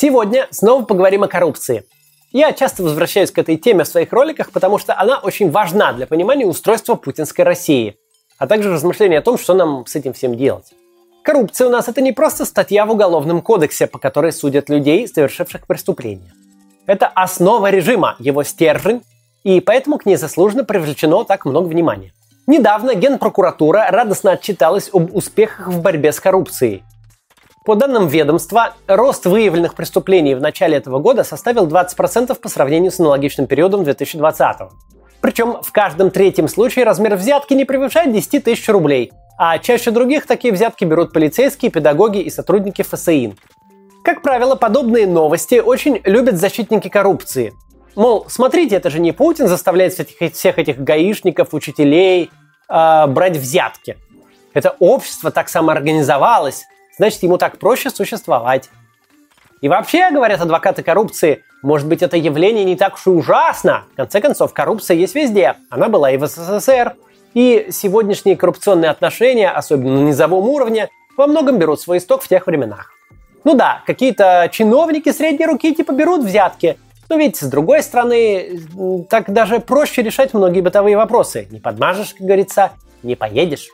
Сегодня снова поговорим о коррупции. Я часто возвращаюсь к этой теме в своих роликах, потому что она очень важна для понимания устройства путинской России, а также размышления о том, что нам с этим всем делать. Коррупция у нас это не просто статья в Уголовном кодексе, по которой судят людей, совершивших преступления. Это основа режима, его стержень, и поэтому к ней заслуженно привлечено так много внимания. Недавно Генпрокуратура радостно отчиталась об успехах в борьбе с коррупцией. По данным ведомства, рост выявленных преступлений в начале этого года составил 20% по сравнению с аналогичным периодом 2020. Причем в каждом третьем случае размер взятки не превышает 10 тысяч рублей, а чаще других такие взятки берут полицейские, педагоги и сотрудники ФСИН. Как правило, подобные новости очень любят защитники коррупции. Мол, смотрите, это же не Путин заставляет всех этих гаишников, учителей э, брать взятки. Это общество так самоорганизовалось, значит, ему так проще существовать. И вообще, говорят адвокаты коррупции, может быть, это явление не так уж и ужасно. В конце концов, коррупция есть везде. Она была и в СССР. И сегодняшние коррупционные отношения, особенно на низовом уровне, во многом берут свой исток в тех временах. Ну да, какие-то чиновники средней руки типа берут взятки, но ведь с другой стороны, так даже проще решать многие бытовые вопросы. Не подмажешь, как говорится, не поедешь.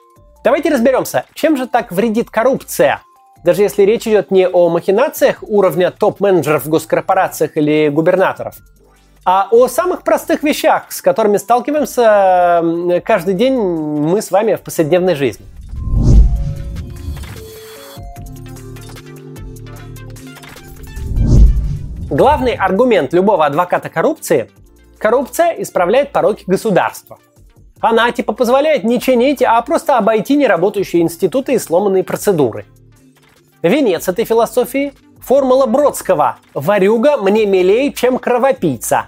Давайте разберемся, чем же так вредит коррупция? Даже если речь идет не о махинациях уровня топ-менеджеров в госкорпорациях или губернаторов, а о самых простых вещах, с которыми сталкиваемся каждый день мы с вами в повседневной жизни. Главный аргумент любого адвоката коррупции – коррупция исправляет пороки государства. Она типа позволяет не чинить, а просто обойти неработающие институты и сломанные процедуры. Венец этой философии – формула Бродского «Варюга мне милее, чем кровопийца».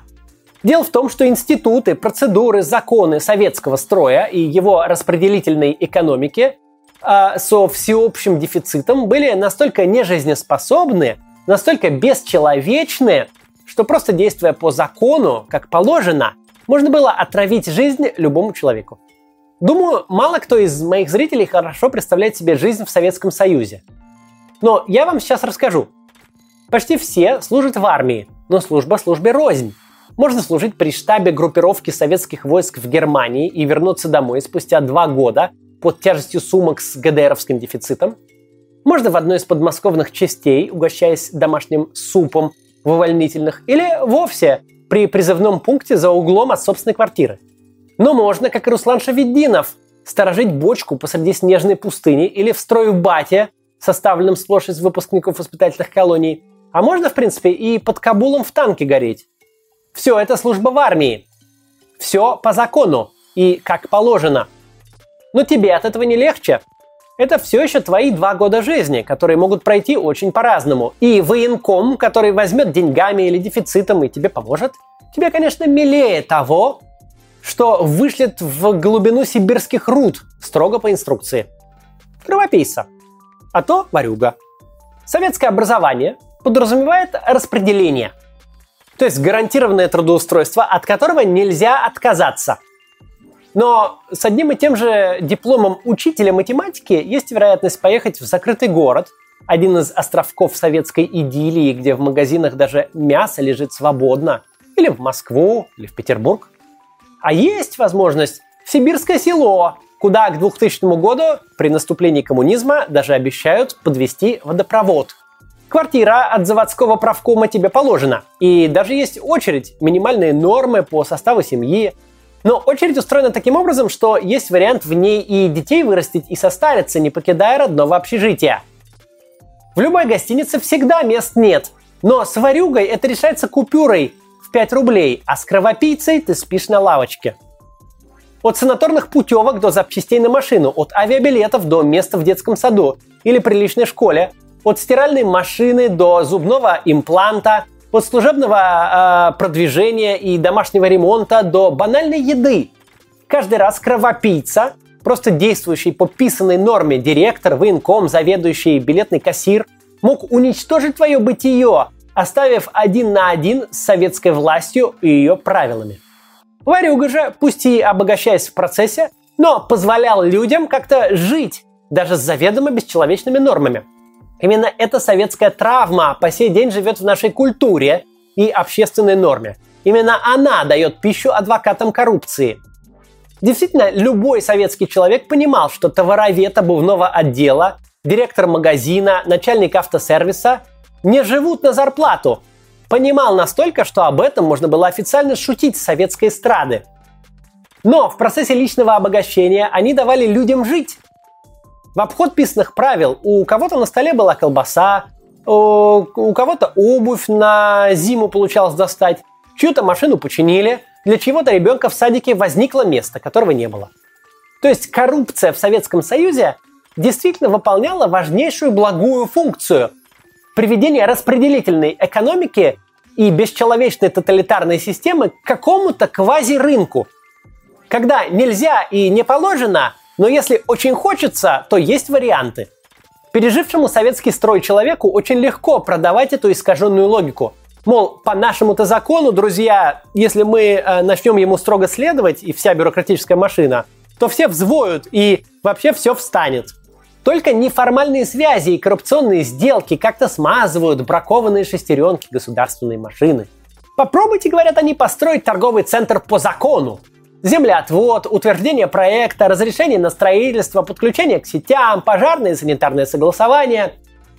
Дело в том, что институты, процедуры, законы советского строя и его распределительной экономики э, со всеобщим дефицитом были настолько нежизнеспособны, настолько бесчеловечны, что просто действуя по закону, как положено, можно было отравить жизнь любому человеку. Думаю, мало кто из моих зрителей хорошо представляет себе жизнь в Советском Союзе. Но я вам сейчас расскажу. Почти все служат в армии, но служба службе рознь. Можно служить при штабе группировки советских войск в Германии и вернуться домой спустя два года под тяжестью сумок с ГДРовским дефицитом. Можно в одной из подмосковных частей, угощаясь домашним супом в увольнительных, или вовсе при призывном пункте за углом от собственной квартиры. Но можно, как и Руслан Шаведдинов, сторожить бочку посреди снежной пустыни или в строю бате, составленном сплошь из выпускников воспитательных колоний. А можно, в принципе, и под Кабулом в танке гореть. Все это служба в армии. Все по закону и как положено. Но тебе от этого не легче. Это все еще твои два года жизни, которые могут пройти очень по-разному. И военком, который возьмет деньгами или дефицитом и тебе поможет, тебе, конечно, милее того, что вышлет в глубину сибирских руд строго по инструкции. Кровопийца. А то варюга. Советское образование подразумевает распределение – то есть гарантированное трудоустройство, от которого нельзя отказаться. Но с одним и тем же дипломом учителя математики есть вероятность поехать в закрытый город, один из островков советской идиллии, где в магазинах даже мясо лежит свободно, или в Москву, или в Петербург. А есть возможность в сибирское село, куда к 2000 году при наступлении коммунизма даже обещают подвести водопровод – Квартира от заводского правкома тебе положена. И даже есть очередь, минимальные нормы по составу семьи. Но очередь устроена таким образом, что есть вариант в ней и детей вырастить, и состариться, не покидая родного общежития. В любой гостинице всегда мест нет. Но с варюгой это решается купюрой в 5 рублей, а с кровопийцей ты спишь на лавочке. От санаторных путевок до запчастей на машину, от авиабилетов до места в детском саду или приличной школе – от стиральной машины до зубного импланта, от служебного э, продвижения и домашнего ремонта до банальной еды. Каждый раз кровопийца, просто действующий по писанной норме директор, военком, заведующий, билетный кассир, мог уничтожить твое бытие, оставив один на один с советской властью и ее правилами. Варюга же, пусть и обогащаясь в процессе, но позволял людям как-то жить, даже с заведомо бесчеловечными нормами – Именно эта советская травма по сей день живет в нашей культуре и общественной норме. Именно она дает пищу адвокатам коррупции. Действительно, любой советский человек понимал, что товаровед обувного отдела, директор магазина, начальник автосервиса не живут на зарплату. Понимал настолько, что об этом можно было официально шутить с советской эстрады. Но в процессе личного обогащения они давали людям жить. В обход писанных правил у кого-то на столе была колбаса, у кого-то обувь на зиму получалось достать, чью-то машину починили, для чего-то ребенка в садике возникло место, которого не было. То есть коррупция в Советском Союзе действительно выполняла важнейшую благую функцию – приведение распределительной экономики и бесчеловечной тоталитарной системы к какому-то квази-рынку – когда нельзя и не положено, но если очень хочется, то есть варианты. Пережившему советский строй человеку очень легко продавать эту искаженную логику. Мол, по нашему-то закону, друзья, если мы э, начнем ему строго следовать, и вся бюрократическая машина, то все взвоют и вообще все встанет. Только неформальные связи и коррупционные сделки как-то смазывают бракованные шестеренки государственной машины. Попробуйте, говорят они, построить торговый центр по закону. Землеотвод, утверждение проекта, разрешение на строительство, подключение к сетям, пожарное и санитарное согласование.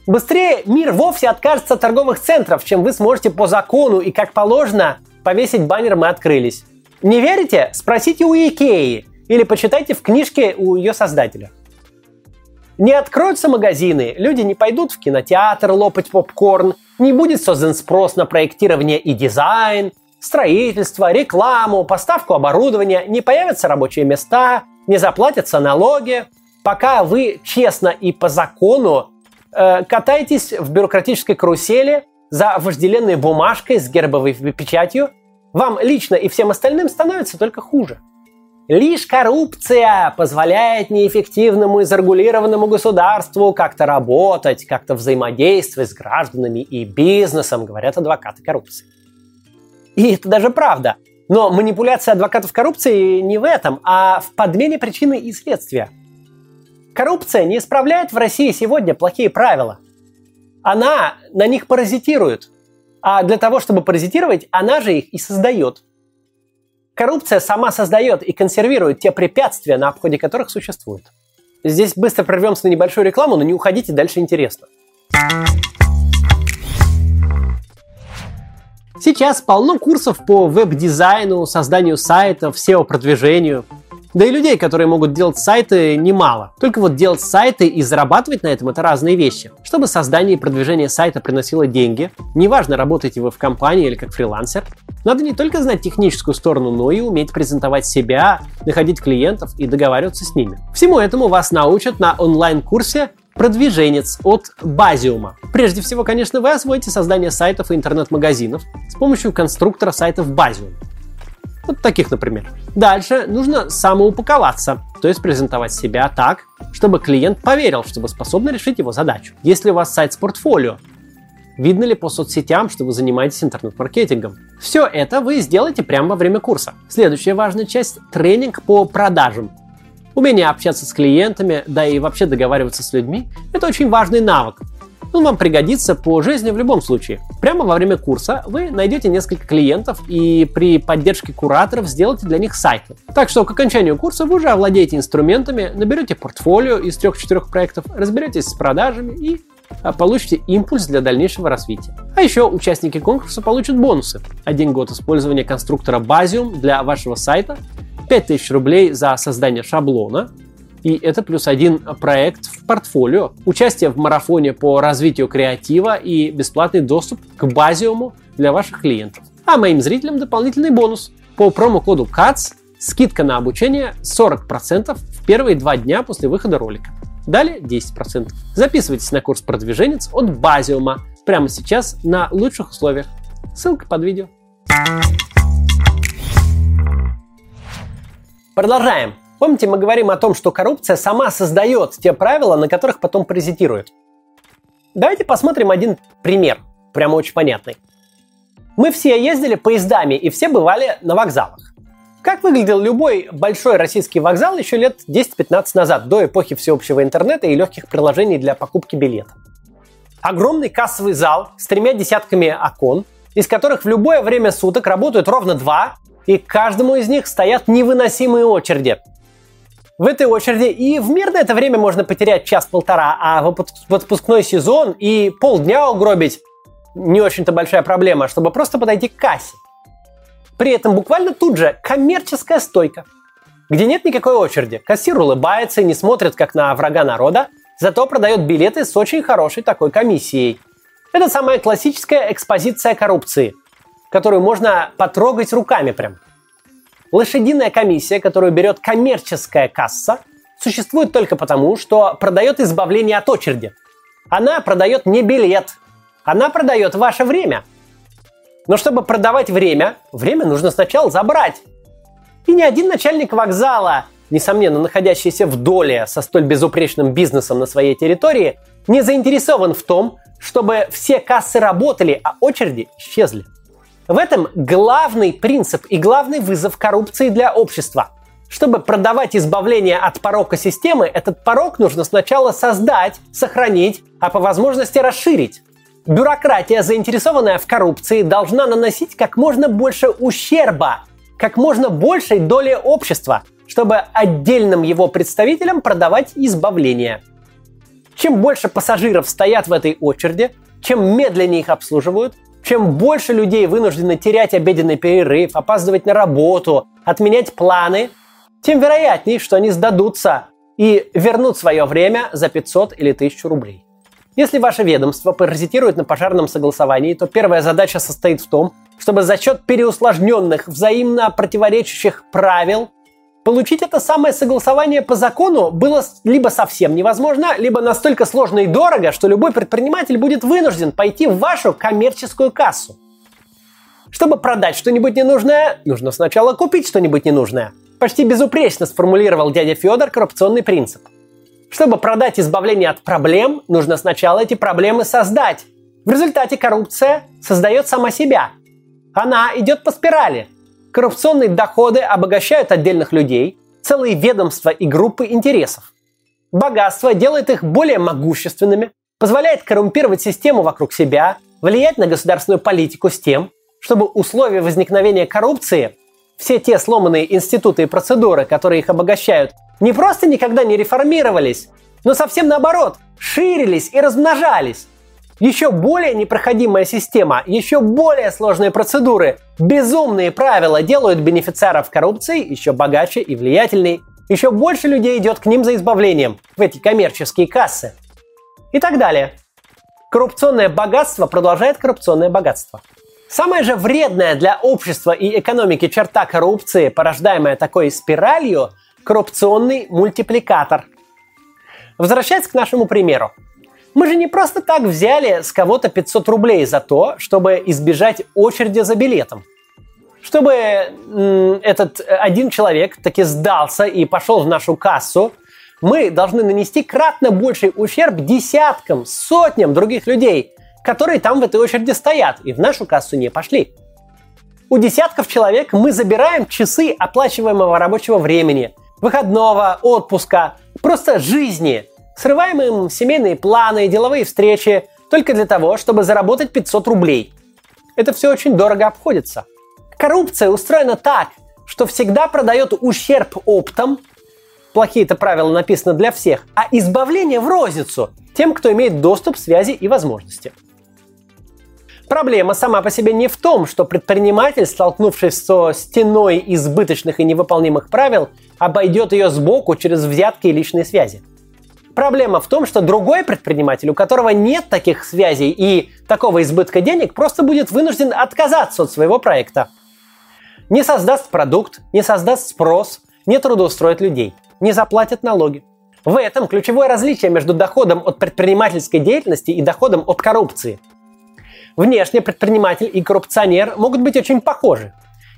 Быстрее мир вовсе откажется от торговых центров, чем вы сможете по закону и как положено повесить баннер «Мы открылись». Не верите? Спросите у Икеи или почитайте в книжке у ее создателя. Не откроются магазины, люди не пойдут в кинотеатр лопать попкорн, не будет создан спрос на проектирование и дизайн, строительство, рекламу, поставку оборудования, не появятся рабочие места, не заплатятся налоги, пока вы честно и по закону э, катаетесь в бюрократической карусели за вожделенной бумажкой с гербовой печатью, вам лично и всем остальным становится только хуже. Лишь коррупция позволяет неэффективному и зарегулированному государству как-то работать, как-то взаимодействовать с гражданами и бизнесом, говорят адвокаты коррупции. И это даже правда. Но манипуляция адвокатов коррупции не в этом, а в подмене причины и следствия. Коррупция не исправляет в России сегодня плохие правила. Она на них паразитирует. А для того, чтобы паразитировать, она же их и создает. Коррупция сама создает и консервирует те препятствия, на обходе которых существует. Здесь быстро прервемся на небольшую рекламу, но не уходите, дальше интересно. Сейчас полно курсов по веб-дизайну, созданию сайтов, SEO-продвижению. Да и людей, которые могут делать сайты, немало. Только вот делать сайты и зарабатывать на этом – это разные вещи. Чтобы создание и продвижение сайта приносило деньги, неважно, работаете вы в компании или как фрилансер, надо не только знать техническую сторону, но и уметь презентовать себя, находить клиентов и договариваться с ними. Всему этому вас научат на онлайн-курсе продвиженец от Базиума. Прежде всего, конечно, вы освоите создание сайтов и интернет-магазинов с помощью конструктора сайтов Basium. Вот таких, например. Дальше нужно самоупаковаться, то есть презентовать себя так, чтобы клиент поверил, что вы способны решить его задачу. Если у вас сайт с портфолио, видно ли по соцсетям, что вы занимаетесь интернет-маркетингом. Все это вы сделаете прямо во время курса. Следующая важная часть – тренинг по продажам. Умение общаться с клиентами, да и вообще договариваться с людьми – это очень важный навык. Он вам пригодится по жизни в любом случае. Прямо во время курса вы найдете несколько клиентов и при поддержке кураторов сделаете для них сайты. Так что к окончанию курса вы уже овладеете инструментами, наберете портфолио из 3-4 проектов, разберетесь с продажами и а, получите импульс для дальнейшего развития. А еще участники конкурса получат бонусы. Один год использования конструктора Basium для вашего сайта 5000 рублей за создание шаблона, и это плюс один проект в портфолио, участие в марафоне по развитию креатива и бесплатный доступ к базиуму для ваших клиентов. А моим зрителям дополнительный бонус. По промокоду CATS скидка на обучение 40% в первые два дня после выхода ролика. Далее 10%. Записывайтесь на курс продвиженец от Базиума прямо сейчас на лучших условиях. Ссылка под видео. Продолжаем. Помните, мы говорим о том, что коррупция сама создает те правила, на которых потом паразитирует. Давайте посмотрим один пример, прямо очень понятный. Мы все ездили поездами и все бывали на вокзалах. Как выглядел любой большой российский вокзал еще лет 10-15 назад, до эпохи всеобщего интернета и легких приложений для покупки билета? Огромный кассовый зал с тремя десятками окон, из которых в любое время суток работают ровно два, и к каждому из них стоят невыносимые очереди. В этой очереди и в мирное это время можно потерять час-полтора, а в отпускной сезон и полдня угробить не очень-то большая проблема, чтобы просто подойти к кассе. При этом буквально тут же коммерческая стойка, где нет никакой очереди. Кассир улыбается и не смотрит как на врага народа, зато продает билеты с очень хорошей такой комиссией. Это самая классическая экспозиция коррупции, которую можно потрогать руками прям. Лошадиная комиссия, которую берет коммерческая касса, существует только потому, что продает избавление от очереди. Она продает не билет, она продает ваше время – но чтобы продавать время, время нужно сначала забрать. И ни один начальник вокзала, несомненно находящийся в доле со столь безупречным бизнесом на своей территории, не заинтересован в том, чтобы все кассы работали, а очереди исчезли. В этом главный принцип и главный вызов коррупции для общества. Чтобы продавать избавление от порока системы, этот порог нужно сначала создать, сохранить, а по возможности расширить. Бюрократия, заинтересованная в коррупции, должна наносить как можно больше ущерба, как можно большей доли общества, чтобы отдельным его представителям продавать избавление. Чем больше пассажиров стоят в этой очереди, чем медленнее их обслуживают, чем больше людей вынуждены терять обеденный перерыв, опаздывать на работу, отменять планы, тем вероятнее, что они сдадутся и вернут свое время за 500 или 1000 рублей. Если ваше ведомство паразитирует на пожарном согласовании, то первая задача состоит в том, чтобы за счет переусложненных, взаимно противоречащих правил получить это самое согласование по закону было либо совсем невозможно, либо настолько сложно и дорого, что любой предприниматель будет вынужден пойти в вашу коммерческую кассу. Чтобы продать что-нибудь ненужное, нужно сначала купить что-нибудь ненужное. Почти безупречно сформулировал дядя Федор коррупционный принцип – чтобы продать избавление от проблем, нужно сначала эти проблемы создать. В результате коррупция создает сама себя. Она идет по спирали. Коррупционные доходы обогащают отдельных людей, целые ведомства и группы интересов. Богатство делает их более могущественными, позволяет коррумпировать систему вокруг себя, влиять на государственную политику с тем, чтобы условия возникновения коррупции, все те сломанные институты и процедуры, которые их обогащают, не просто никогда не реформировались, но совсем наоборот, ширились и размножались. Еще более непроходимая система, еще более сложные процедуры, безумные правила делают бенефициаров коррупции еще богаче и влиятельней. Еще больше людей идет к ним за избавлением, в эти коммерческие кассы. И так далее. Коррупционное богатство продолжает коррупционное богатство. Самая же вредная для общества и экономики черта коррупции, порождаемая такой спиралью, коррупционный мультипликатор. Возвращаясь к нашему примеру. Мы же не просто так взяли с кого-то 500 рублей за то, чтобы избежать очереди за билетом. Чтобы м- этот один человек таки сдался и пошел в нашу кассу, мы должны нанести кратно больший ущерб десяткам, сотням других людей, которые там в этой очереди стоят и в нашу кассу не пошли. У десятков человек мы забираем часы оплачиваемого рабочего времени, выходного, отпуска, просто жизни. Срываем им семейные планы, деловые встречи только для того, чтобы заработать 500 рублей. Это все очень дорого обходится. Коррупция устроена так, что всегда продает ущерб оптом, плохие это правила написаны для всех, а избавление в розницу тем, кто имеет доступ, связи и возможности. Проблема сама по себе не в том, что предприниматель, столкнувшись со стеной избыточных и невыполнимых правил, обойдет ее сбоку через взятки и личные связи. Проблема в том, что другой предприниматель, у которого нет таких связей и такого избытка денег, просто будет вынужден отказаться от своего проекта. Не создаст продукт, не создаст спрос, не трудоустроит людей, не заплатит налоги. В этом ключевое различие между доходом от предпринимательской деятельности и доходом от коррупции – Внешне предприниматель и коррупционер могут быть очень похожи.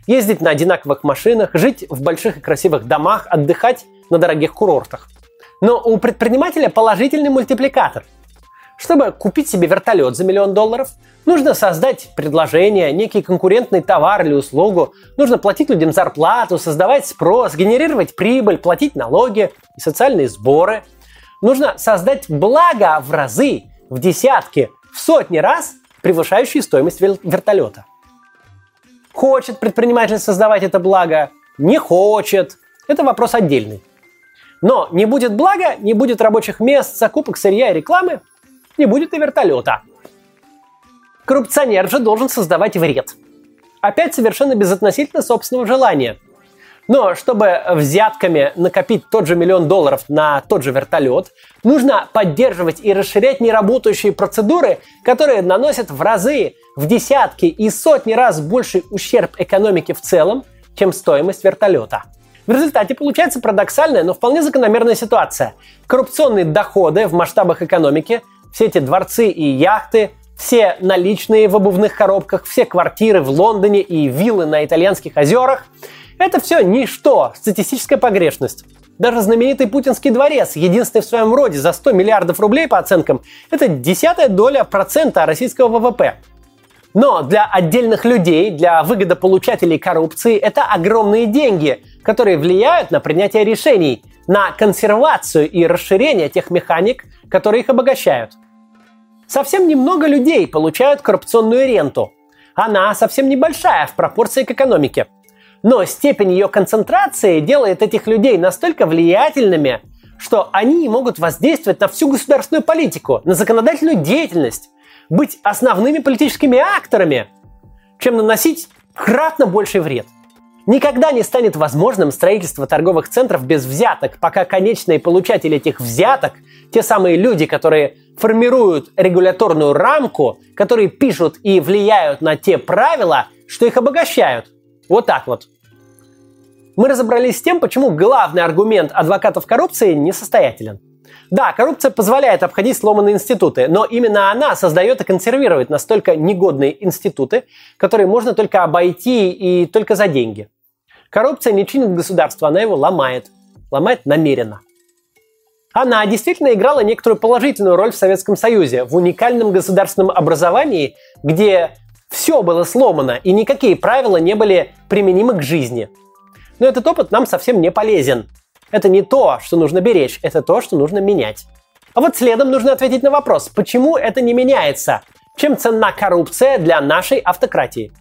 Ездить на одинаковых машинах, жить в больших и красивых домах, отдыхать на дорогих курортах. Но у предпринимателя положительный мультипликатор. Чтобы купить себе вертолет за миллион долларов, нужно создать предложение, некий конкурентный товар или услугу, нужно платить людям зарплату, создавать спрос, генерировать прибыль, платить налоги и социальные сборы. Нужно создать благо в разы, в десятки, в сотни раз превышающие стоимость вертолета. Хочет предприниматель создавать это благо, не хочет. Это вопрос отдельный. Но не будет блага, не будет рабочих мест, закупок сырья и рекламы, не будет и вертолета. Коррупционер же должен создавать вред. Опять совершенно безотносительно собственного желания. Но чтобы взятками накопить тот же миллион долларов на тот же вертолет, нужно поддерживать и расширять неработающие процедуры, которые наносят в разы, в десятки и сотни раз больший ущерб экономике в целом, чем стоимость вертолета. В результате получается парадоксальная, но вполне закономерная ситуация. Коррупционные доходы в масштабах экономики, все эти дворцы и яхты, все наличные в обувных коробках, все квартиры в Лондоне и виллы на итальянских озерах – это все ничто, статистическая погрешность. Даже знаменитый путинский дворец, единственный в своем роде за 100 миллиардов рублей по оценкам, это десятая доля процента российского ВВП. Но для отдельных людей, для выгодополучателей коррупции это огромные деньги, которые влияют на принятие решений, на консервацию и расширение тех механик, которые их обогащают. Совсем немного людей получают коррупционную ренту. Она совсем небольшая в пропорции к экономике. Но степень ее концентрации делает этих людей настолько влиятельными, что они могут воздействовать на всю государственную политику, на законодательную деятельность, быть основными политическими акторами, чем наносить кратно больший вред. Никогда не станет возможным строительство торговых центров без взяток, пока конечные получатели этих взяток, те самые люди, которые формируют регуляторную рамку, которые пишут и влияют на те правила, что их обогащают. Вот так вот. Мы разобрались с тем, почему главный аргумент адвокатов коррупции несостоятелен – да, коррупция позволяет обходить сломанные институты, но именно она создает и консервирует настолько негодные институты, которые можно только обойти и только за деньги. Коррупция не чинит государство, она его ломает. Ломает намеренно. Она действительно играла некоторую положительную роль в Советском Союзе, в уникальном государственном образовании, где все было сломано и никакие правила не были применимы к жизни. Но этот опыт нам совсем не полезен. Это не то, что нужно беречь, это то, что нужно менять. А вот следом нужно ответить на вопрос, почему это не меняется? Чем ценна коррупция для нашей автократии?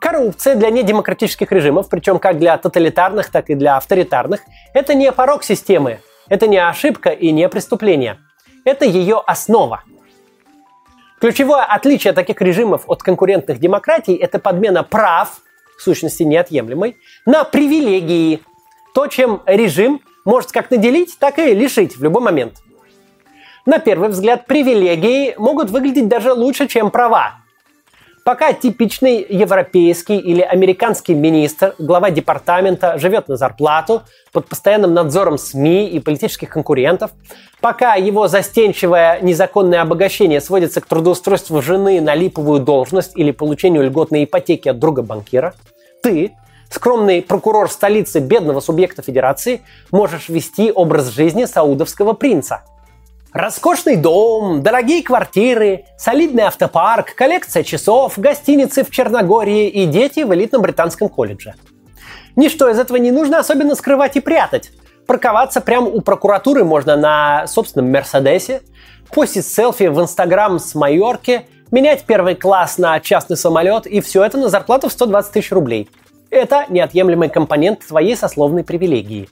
Коррупция для недемократических режимов, причем как для тоталитарных, так и для авторитарных, это не порог системы, это не ошибка и не преступление. Это ее основа. Ключевое отличие таких режимов от конкурентных демократий – это подмена прав, в сущности неотъемлемой, на привилегии, то, чем режим может как наделить, так и лишить в любой момент. На первый взгляд, привилегии могут выглядеть даже лучше, чем права. Пока типичный европейский или американский министр, глава департамента, живет на зарплату, под постоянным надзором СМИ и политических конкурентов, пока его застенчивое незаконное обогащение сводится к трудоустройству жены на липовую должность или получению льготной ипотеки от друга банкира, ты, скромный прокурор столицы бедного субъекта федерации, можешь вести образ жизни саудовского принца. Роскошный дом, дорогие квартиры, солидный автопарк, коллекция часов, гостиницы в Черногории и дети в элитном британском колледже. Ничто из этого не нужно особенно скрывать и прятать. Парковаться прямо у прокуратуры можно на собственном Мерседесе, постить селфи в Инстаграм с Майорки, менять первый класс на частный самолет и все это на зарплату в 120 тысяч рублей – это неотъемлемый компонент твоей сословной привилегии.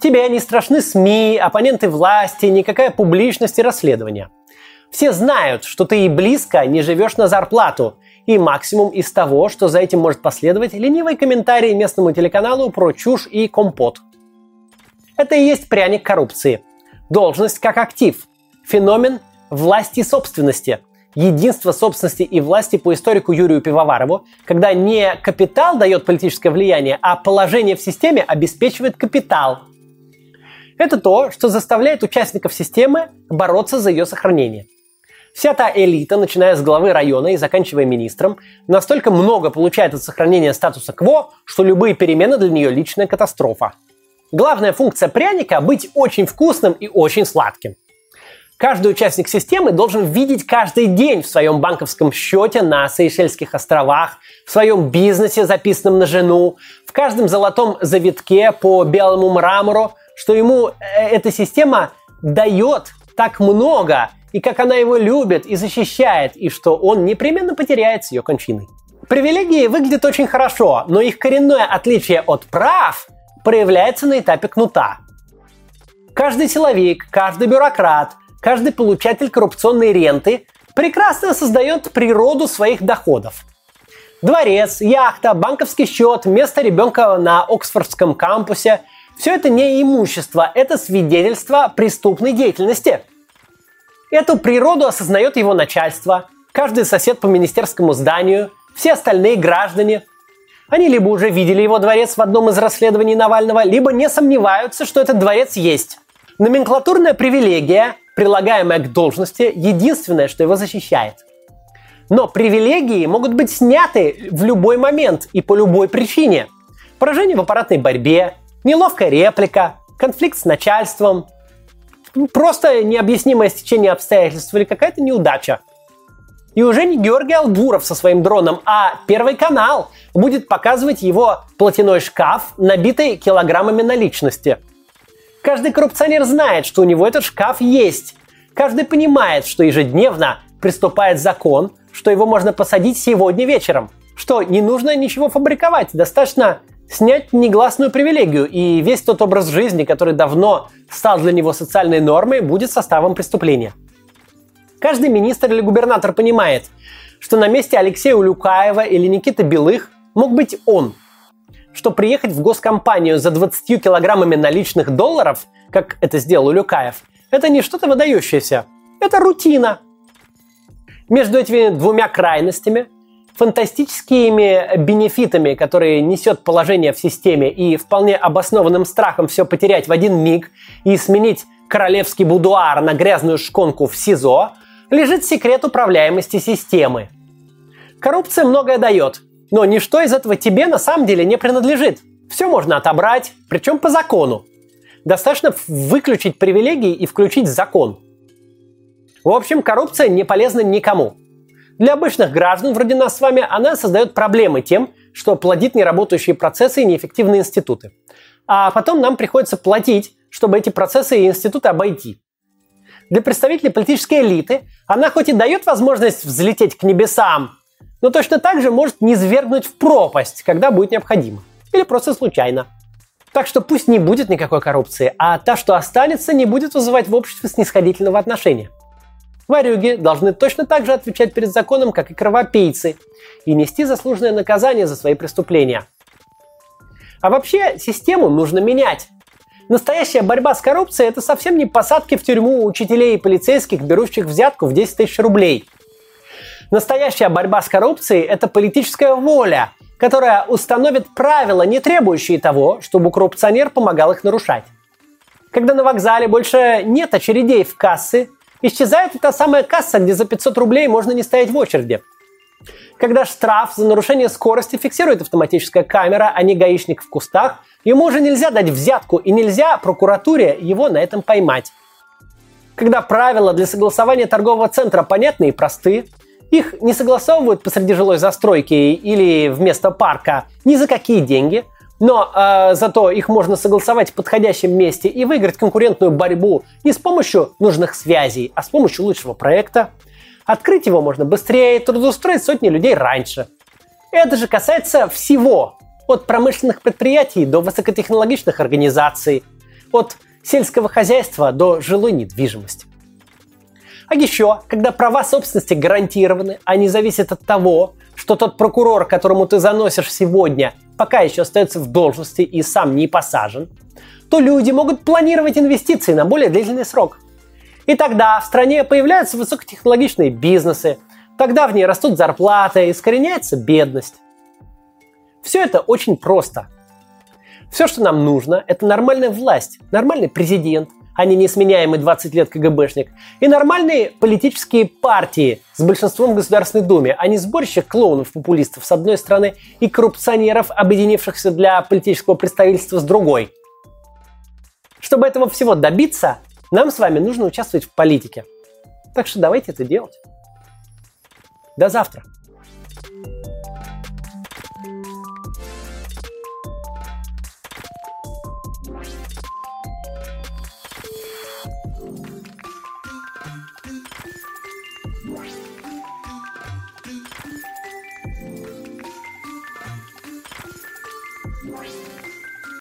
Тебе не страшны СМИ, оппоненты власти, никакая публичность и расследование. Все знают, что ты и близко не живешь на зарплату, и максимум из того, что за этим может последовать ленивый комментарий местному телеканалу про чушь и компот. Это и есть пряник коррупции. Должность как актив. Феномен власти собственности, единство собственности и власти по историку Юрию Пивоварову, когда не капитал дает политическое влияние, а положение в системе обеспечивает капитал. Это то, что заставляет участников системы бороться за ее сохранение. Вся та элита, начиная с главы района и заканчивая министром, настолько много получает от сохранения статуса КВО, что любые перемены для нее личная катастрофа. Главная функция пряника – быть очень вкусным и очень сладким – Каждый участник системы должен видеть каждый день в своем банковском счете на Сейшельских островах, в своем бизнесе, записанном на жену, в каждом золотом завитке по белому мрамору, что ему э, эта система дает так много и как она его любит и защищает, и что он непременно потеряет с ее кончиной. Привилегии выглядят очень хорошо, но их коренное отличие от прав проявляется на этапе кнута. Каждый силовик, каждый бюрократ, каждый получатель коррупционной ренты прекрасно создает природу своих доходов. Дворец, яхта, банковский счет, место ребенка на Оксфордском кампусе – все это не имущество, это свидетельство преступной деятельности. Эту природу осознает его начальство, каждый сосед по министерскому зданию, все остальные граждане. Они либо уже видели его дворец в одном из расследований Навального, либо не сомневаются, что этот дворец есть. Номенклатурная привилегия, прилагаемая к должности, единственное, что его защищает. Но привилегии могут быть сняты в любой момент и по любой причине. Поражение в аппаратной борьбе, неловкая реплика, конфликт с начальством, просто необъяснимое стечение обстоятельств или какая-то неудача. И уже не Георгий Албуров со своим дроном, а Первый канал будет показывать его платяной шкаф, набитый килограммами наличности. Каждый коррупционер знает, что у него этот шкаф есть. Каждый понимает, что ежедневно приступает закон, что его можно посадить сегодня вечером. Что не нужно ничего фабриковать, достаточно снять негласную привилегию, и весь тот образ жизни, который давно стал для него социальной нормой, будет составом преступления. Каждый министр или губернатор понимает, что на месте Алексея Улюкаева или Никиты Белых мог быть он. Что приехать в госкомпанию за 20 килограммами наличных долларов, как это сделал Улюкаев, это не что-то выдающееся. Это рутина. Между этими двумя крайностями, фантастическими бенефитами, которые несет положение в системе, и вполне обоснованным страхом все потерять в один миг и сменить королевский будуар на грязную шконку в СИЗО – лежит секрет управляемости системы. Коррупция многое дает, но ничто из этого тебе на самом деле не принадлежит. Все можно отобрать, причем по закону. Достаточно выключить привилегии и включить закон. В общем, коррупция не полезна никому. Для обычных граждан, вроде нас с вами, она создает проблемы тем, что плодит неработающие процессы и неэффективные институты. А потом нам приходится платить, чтобы эти процессы и институты обойти. Для представителей политической элиты она хоть и дает возможность взлететь к небесам, но точно так же может не свергнуть в пропасть, когда будет необходимо. Или просто случайно. Так что пусть не будет никакой коррупции, а та, что останется, не будет вызывать в обществе снисходительного отношения. Варюги должны точно так же отвечать перед законом, как и кровопийцы, и нести заслуженное наказание за свои преступления. А вообще систему нужно менять. Настоящая борьба с коррупцией – это совсем не посадки в тюрьму учителей и полицейских, берущих взятку в 10 тысяч рублей. Настоящая борьба с коррупцией – это политическая воля, которая установит правила, не требующие того, чтобы коррупционер помогал их нарушать. Когда на вокзале больше нет очередей в кассы, исчезает и та самая касса, где за 500 рублей можно не стоять в очереди. Когда штраф за нарушение скорости фиксирует автоматическая камера, а не гаишник в кустах, Ему уже нельзя дать взятку и нельзя прокуратуре его на этом поймать. Когда правила для согласования торгового центра понятны и просты, их не согласовывают посреди жилой застройки или вместо парка ни за какие деньги, но э, зато их можно согласовать в подходящем месте и выиграть конкурентную борьбу не с помощью нужных связей, а с помощью лучшего проекта. Открыть его можно быстрее, трудоустроить сотни людей раньше. Это же касается всего, от промышленных предприятий до высокотехнологичных организаций, от сельского хозяйства до жилой недвижимости. А еще, когда права собственности гарантированы, не зависят от того, что тот прокурор, которому ты заносишь сегодня, пока еще остается в должности и сам не посажен, то люди могут планировать инвестиции на более длительный срок. И тогда в стране появляются высокотехнологичные бизнесы, тогда в ней растут зарплаты, искореняется бедность. Все это очень просто. Все, что нам нужно, это нормальная власть, нормальный президент, а не несменяемый 20 лет КГБшник, и нормальные политические партии с большинством в Государственной Думе, а не сборище клоунов-популистов с одной стороны и коррупционеров, объединившихся для политического представительства с другой. Чтобы этого всего добиться, нам с вами нужно участвовать в политике. Так что давайте это делать. До завтра.